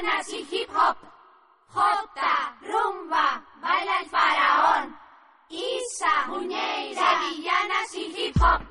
ganas y hip hop. Jota, rumba, baila el faraón. Isa, muñeira, sevillanas y hip hop.